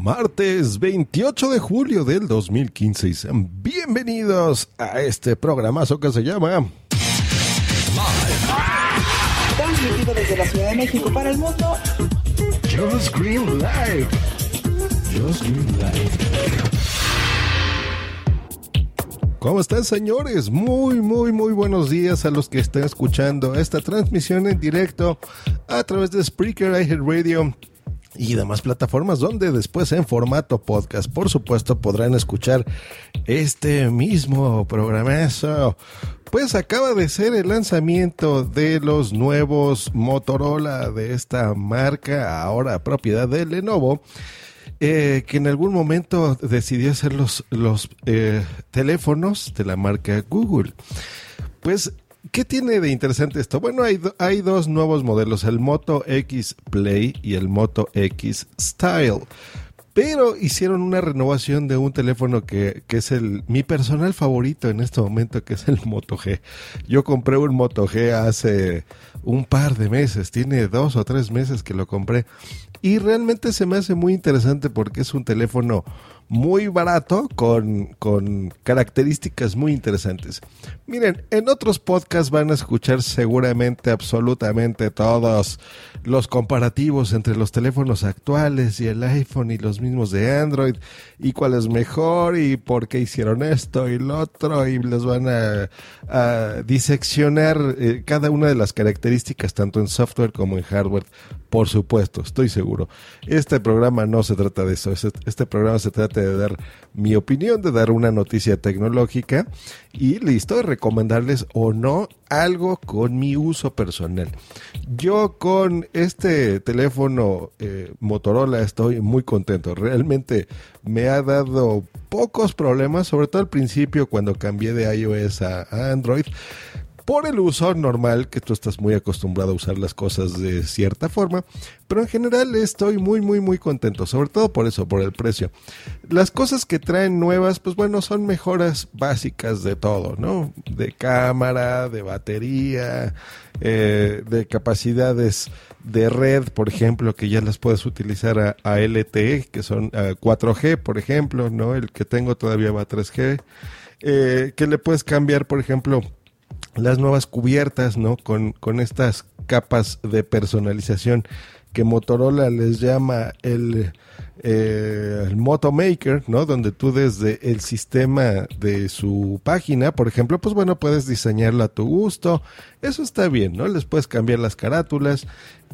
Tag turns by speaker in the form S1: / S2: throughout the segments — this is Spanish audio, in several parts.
S1: martes 28 de julio del 2015 y sean bienvenidos a este programazo que se llama
S2: Transmitido desde la Ciudad de México para el mundo.
S1: Just Green Live. Just Green Live. ¿Cómo están señores? Muy, muy, muy buenos días a los que estén escuchando esta transmisión en directo a través de Spreaker, Radio y demás plataformas donde después en formato podcast, por supuesto, podrán escuchar este mismo programazo. Pues acaba de ser el lanzamiento de los nuevos Motorola de esta marca, ahora propiedad de Lenovo. Eh, que en algún momento decidió hacer los, los eh, teléfonos de la marca Google. Pues ¿Qué tiene de interesante esto? Bueno, hay, dos nuevos modelos, el Moto X Play y el Moto X Style. Pero hicieron una renovación de un teléfono que, que, es el mi personal favorito en este momento, que es el Moto G. Yo compré un Moto G hace un par de meses, tiene dos o tres meses que lo compré. Y realmente se me hace muy interesante porque es un teléfono muy barato con, con características muy interesantes. Miren, en otros podcasts van a escuchar seguramente absolutamente todos los comparativos entre los teléfonos actuales y el iPhone y los mismos de Android y cuál es mejor y por qué hicieron esto y lo otro y les van a, diseccionar eh, cada una de las características tanto en software como en hardware. Por supuesto, estoy seguro. Este programa no se trata de eso. Este, este programa se trata de dar mi opinión, de dar una noticia tecnológica y listo, recomendarles o no algo con mi uso personal. Yo con este teléfono eh, Motorola estoy muy contento. Realmente me ha dado pocos problemas, sobre todo al principio cuando cambié de iOS a Android por el uso normal, que tú estás muy acostumbrado a usar las cosas de cierta forma, pero en general estoy muy, muy, muy contento, sobre todo por eso, por el precio. Las cosas que traen nuevas, pues bueno, son mejoras básicas de todo, ¿no? De cámara, de batería, eh, de capacidades de red, por ejemplo, que ya las puedes utilizar a, LTE, que son a 4G, por ejemplo, ¿no? El que tengo todavía va a 3G. Eh, que le puedes cambiar, por ejemplo, las nuevas cubiertas, ¿no? Con, con estas capas de personalización que Motorola les llama el, eh, el Moto Maker, ¿no? Donde tú desde el sistema de su página, por ejemplo, pues bueno, puedes diseñarla a tu gusto. Eso está bien, ¿no? Les puedes cambiar las carátulas.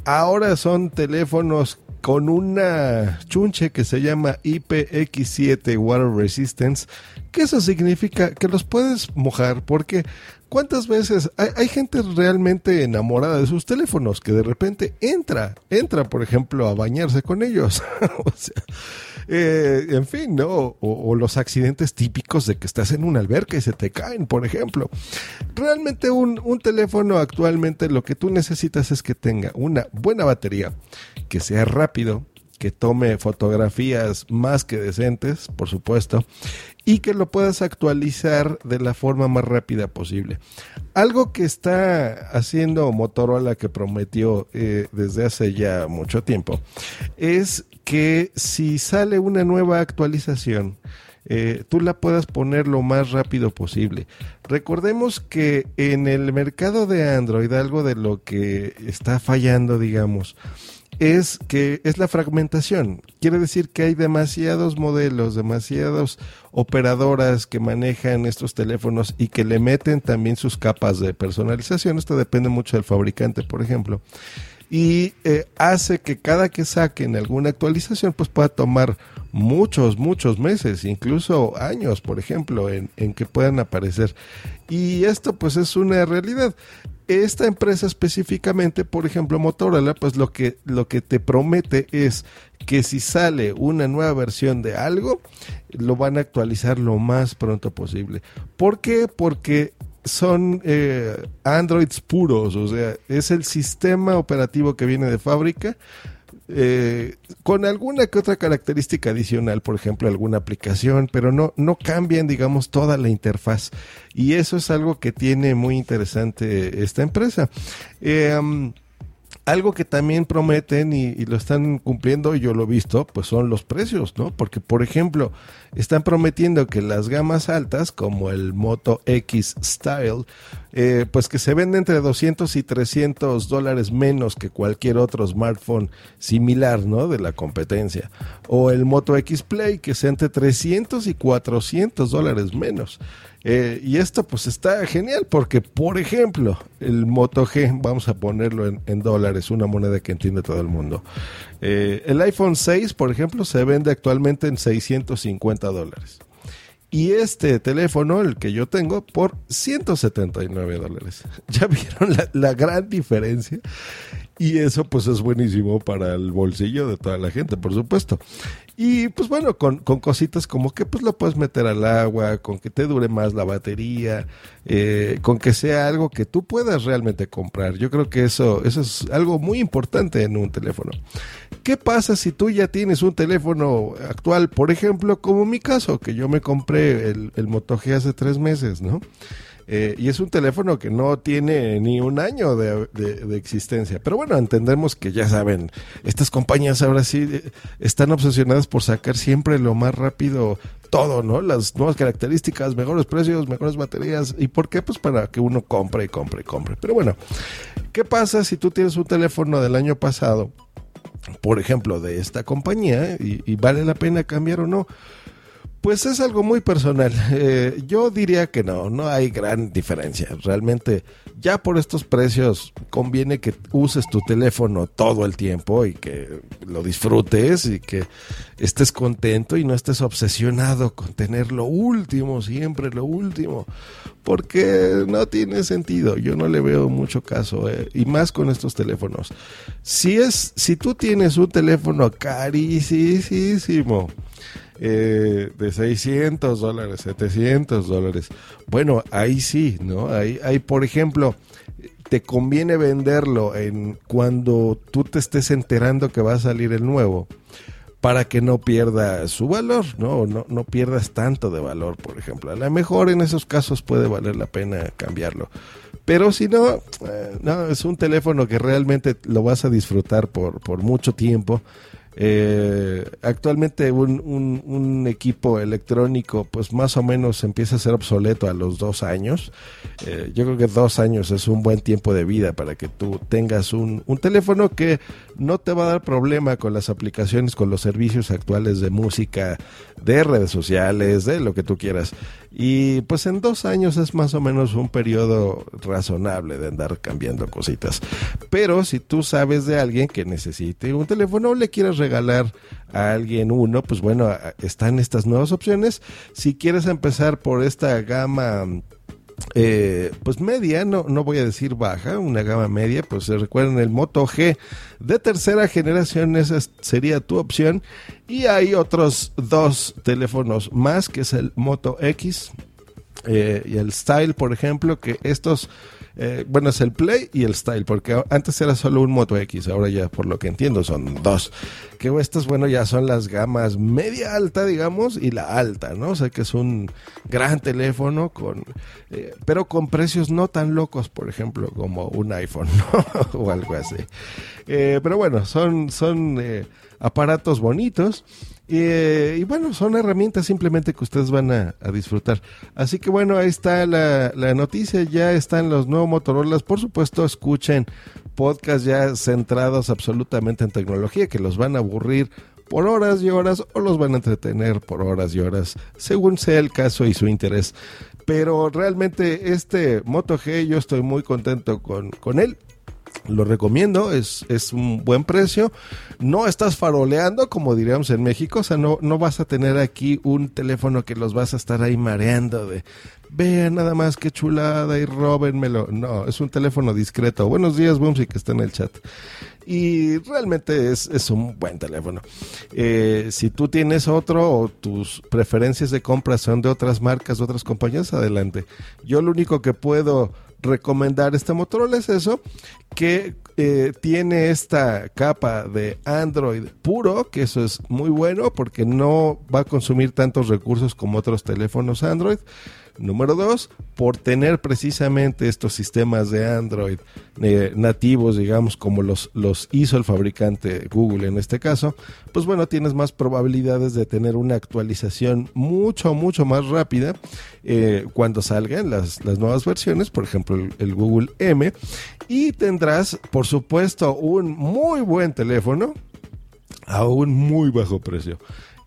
S1: Ahora son teléfonos con una chunche que se llama IPX7 Water Resistance, que eso significa que los puedes mojar porque ¿Cuántas veces hay, gente realmente enamorada de sus teléfonos que de repente entra, entra, por ejemplo, a bañarse con ellos? o sea, eh, en fin, ¿no? O, los accidentes típicos de que estás en una alberca y se te caen, por ejemplo. Realmente un, un teléfono actualmente lo que tú necesitas es que tenga una buena batería, que sea rápido, que tome fotografías más que decentes, por supuesto, y que lo puedas actualizar de la forma más rápida posible. Algo que está haciendo Motorola que prometió eh, desde hace ya mucho tiempo es que si sale una nueva actualización, eh, tú la puedas poner lo más rápido posible. Recordemos que en el mercado de Android algo de lo que está fallando, digamos, es que es la fragmentación. Quiere decir que hay demasiados modelos, demasiadas operadoras que manejan estos teléfonos y que le meten también sus capas de personalización. Esto depende mucho del fabricante, por ejemplo. Y eh, hace que cada que saquen alguna actualización, pues pueda tomar muchos, muchos meses, incluso años, por ejemplo, en, en que puedan aparecer. Y esto pues es una realidad esta empresa específicamente, por ejemplo, Motorola, pues lo que, lo que te promete es que si sale una nueva versión de algo, lo van a actualizar lo más pronto posible. ¿Por qué? Porque son eh, Androids puros, o sea, es el sistema operativo que viene de fábrica eh, con alguna que otra característica adicional, por ejemplo, alguna aplicación, pero no, no cambian, digamos, toda la interfaz. Y eso es algo que tiene muy interesante esta empresa. Eh, algo que también prometen y, y, lo están cumpliendo, yo lo he visto, pues son los precios, ¿no? Porque, por ejemplo, están prometiendo que las gamas altas, como el Moto X Style, eh, pues que se vende entre 200 y 300 dólares menos que cualquier otro smartphone similar, ¿no? De la competencia. O el Moto X Play, que sea entre 300 y 400 dólares menos. Eh, y esto pues está genial porque, por ejemplo, el Moto G, vamos a ponerlo en, en dólares, una moneda que entiende todo el mundo. Eh, el iPhone 6, por ejemplo, se vende actualmente en 650 dólares. Y este teléfono, el que yo tengo, por 179 dólares. ¿Ya vieron la, la gran diferencia? Y eso pues es buenísimo para el bolsillo de toda la gente, por supuesto. Y pues bueno, con, con, cositas como que pues lo puedes meter al agua, con que te dure más la batería, eh, con que sea algo que tú puedas realmente comprar. Yo creo que eso, eso es algo muy importante en un teléfono. ¿Qué pasa si tú ya tienes un teléfono actual, por ejemplo, como mi caso, que yo me compré el, el Moto G hace tres meses, ¿no? Eh, y es un teléfono que no tiene ni un año de, de, existencia. Pero bueno, entendemos que ya saben, estas compañías ahora sí eh, están obsesionadas por sacar siempre lo más rápido todo, ¿no? Las nuevas características, mejores precios, mejores baterías. ¿Y por qué? Pues para que uno compre y compre y compre. Pero bueno, ¿qué pasa si tú tienes un teléfono del año pasado? Por ejemplo, de esta compañía, y vale la pena cambiar o no. Pues es algo muy personal. Eh, yo diría que no, no hay gran diferencia. Realmente ya por estos precios conviene que uses tu teléfono todo el tiempo y que lo disfrutes y que estés contento y no estés obsesionado con tener lo último, siempre lo último, porque no tiene sentido. Yo no le veo mucho caso eh, y más con estos teléfonos. Si es, si tú tienes un teléfono carísimo eh, de 600 dólares, 700 dólares. Bueno, ahí sí, ¿no? Ahí, ahí, por ejemplo, te conviene venderlo en cuando tú te estés enterando que va a salir el nuevo para que no pierda su valor, ¿no? No, no pierdas tanto de valor, por ejemplo. A lo mejor en esos casos puede valer la pena cambiarlo. Pero si no, eh, no, es un teléfono que realmente lo vas a disfrutar por, por mucho tiempo. Eh, actualmente un, un, equipo electrónico pues más o menos empieza a ser obsoleto a los dos años. Eh, yo creo que dos años es un buen tiempo de vida para que tú tengas un, un, teléfono que no te va a dar problema con las aplicaciones, con los servicios actuales de música, de redes sociales, de lo que tú quieras. Y pues en dos años es más o menos un periodo razonable de andar cambiando cositas. Pero si tú sabes de alguien que necesite un teléfono o le quieres regalar a alguien uno, pues bueno, están estas nuevas opciones. Si quieres empezar por esta gama eh, pues media, no, no voy a decir baja, una gama media, pues recuerden el Moto G de tercera generación, esa sería tu opción. Y hay otros dos teléfonos más, que es el Moto X eh, y el Style, por ejemplo, que estos eh, bueno, es el Play y el Style, porque antes era solo un Moto X, ahora ya por lo que entiendo son dos. Que estas, bueno, ya son las gamas media alta, digamos, y la alta, ¿no? O sea que es un gran teléfono, con, eh, pero con precios no tan locos, por ejemplo, como un iPhone, ¿no? o algo así. Eh, pero bueno, son, son aparatos bonitos. Eh, y bueno, son herramientas simplemente que ustedes van a, disfrutar. Así que bueno, ahí está la, noticia, ya están los nuevos Motorola. Por supuesto, escuchen podcasts ya centrados absolutamente en tecnología, que los van a aburrir por horas y horas o los van a entretener por horas y horas, según sea el caso y su interés. Pero realmente este Moto G yo estoy muy contento con, con él lo recomiendo, es, es un buen precio. No estás faroleando, como diríamos en México, o sea, no, no vas a tener aquí un teléfono que los vas a estar ahí mareando de vean nada más qué chulada y róbenmelo. No, es un teléfono discreto. Buenos días, Bumsy, que está en el chat. Y realmente es, es un buen teléfono. Eh, si tú tienes otro o tus preferencias de compra son de otras marcas, de otras compañías, adelante. Yo lo único que puedo recomendar este Motorola es eso, que eh, tiene esta capa de Android puro, que eso es muy bueno porque no va a consumir tantos recursos como otros teléfonos Android. Número dos, por tener precisamente estos sistemas de Android eh, nativos, digamos, como los, los hizo el fabricante Google en este caso, pues bueno, tienes más probabilidades de tener una actualización mucho, mucho más rápida eh, cuando salgan las, las, nuevas versiones, por ejemplo, el, el Google M, y tendrás, por supuesto, un muy buen teléfono a un muy bajo precio.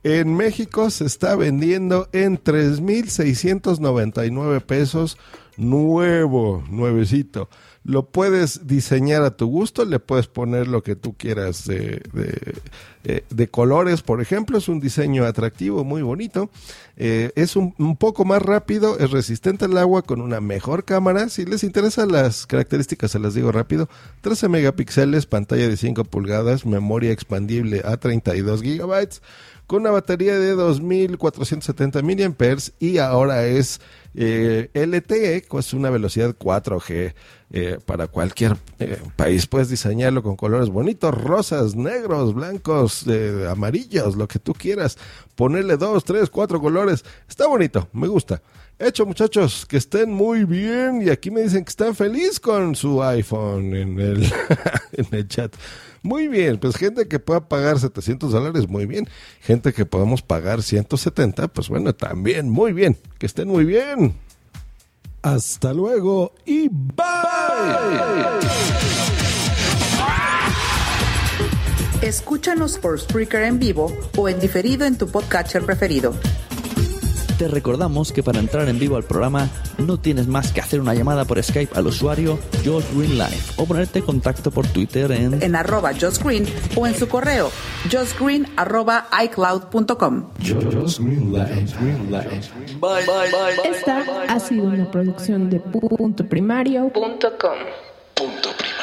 S1: En México se está vendiendo en 3.699 pesos nuevo, nuevecito. Lo puedes diseñar a tu gusto, le puedes poner lo que tú quieras de, de, eh, colores, por ejemplo. Es un diseño atractivo, muy bonito. Eh, es un, un, poco más rápido, es resistente al agua con una mejor cámara. Si les interesan las características, se las digo rápido. 13 megapíxeles, pantalla de 5 pulgadas, memoria expandible a 32 gigabytes con una batería de 2470 mAh y ahora es eh, LTE, pues una velocidad 4G eh, para cualquier eh, país. Puedes diseñarlo con colores bonitos, rosas, negros, blancos, amarillos, lo que tú quieras. Ponerle dos, tres, cuatro colores. Está bonito, me gusta. Hecho, muchachos, que estén muy bien. Y aquí me dicen que están feliz con su iPhone en el, en el chat. Muy bien, pues gente que pueda pagar 700 dólares, muy bien. Gente que podamos pagar 170, pues bueno, también, muy bien. Que estén muy bien. Hasta luego y bye.
S2: Escúchanos por Spreaker en vivo o en diferido en tu podcatcher preferido.
S3: Te recordamos que para entrar en vivo al programa no tienes más que hacer una llamada por Skype al usuario Josh Green Live o ponerte en contacto por Twitter en,
S2: en arroba Josh Green o en su correo joshgreen arroba icloud.com.
S4: Esta ha sido una producción de punto primario.com.
S5: Punto primario.